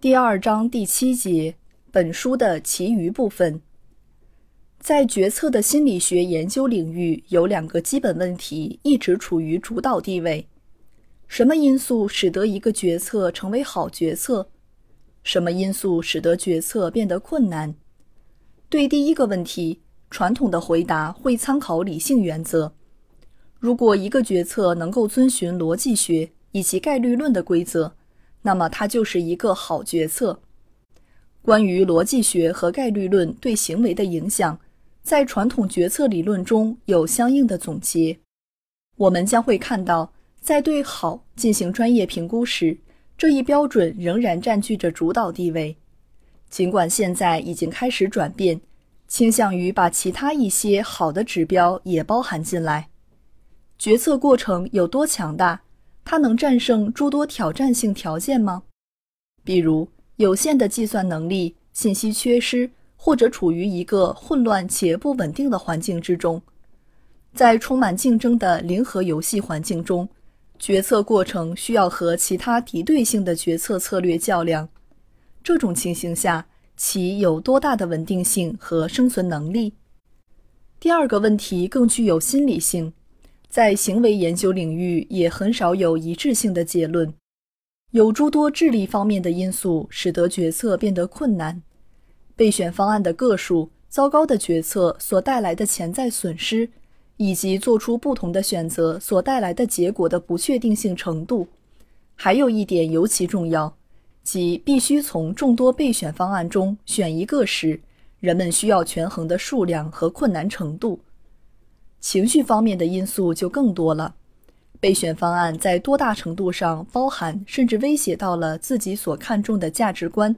第二章第七节，本书的其余部分。在决策的心理学研究领域，有两个基本问题一直处于主导地位：什么因素使得一个决策成为好决策？什么因素使得决策变得困难？对第一个问题，传统的回答会参考理性原则。如果一个决策能够遵循逻辑学以及概率论的规则，那么它就是一个好决策。关于逻辑学和概率论对行为的影响，在传统决策理论中有相应的总结。我们将会看到，在对好进行专业评估时，这一标准仍然占据着主导地位。尽管现在已经开始转变，倾向于把其他一些好的指标也包含进来。决策过程有多强大？它能战胜诸多挑战性条件吗？比如有限的计算能力、信息缺失，或者处于一个混乱且不稳定的环境之中。在充满竞争的零和游戏环境中，决策过程需要和其他敌对性的决策策略较量。这种情形下，其有多大的稳定性和生存能力？第二个问题更具有心理性。在行为研究领域，也很少有一致性的结论。有诸多智力方面的因素使得决策变得困难：备选方案的个数、糟糕的决策所带来的潜在损失，以及做出不同的选择所带来的结果的不确定性程度。还有一点尤其重要，即必须从众多备选方案中选一个时，人们需要权衡的数量和困难程度。情绪方面的因素就更多了。备选方案在多大程度上包含甚至威胁到了自己所看重的价值观，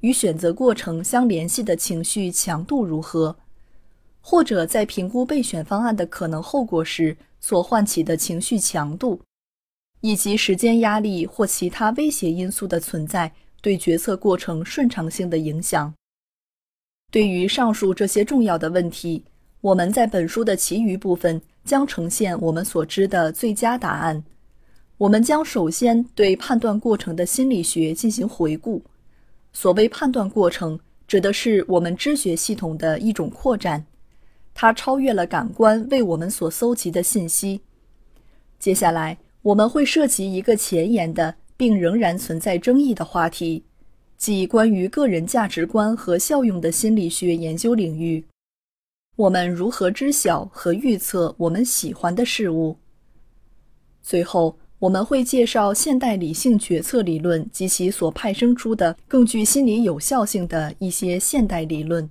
与选择过程相联系的情绪强度如何？或者在评估备选方案的可能后果时所唤起的情绪强度，以及时间压力或其他威胁因素的存在对决策过程顺畅性的影响。对于上述这些重要的问题。我们在本书的其余部分将呈现我们所知的最佳答案。我们将首先对判断过程的心理学进行回顾。所谓判断过程，指的是我们知觉系统的一种扩展，它超越了感官为我们所搜集的信息。接下来，我们会涉及一个前沿的并仍然存在争议的话题，即关于个人价值观和效用的心理学研究领域。我们如何知晓和预测我们喜欢的事物？最后，我们会介绍现代理性决策理论及其所派生出的更具心理有效性的一些现代理论。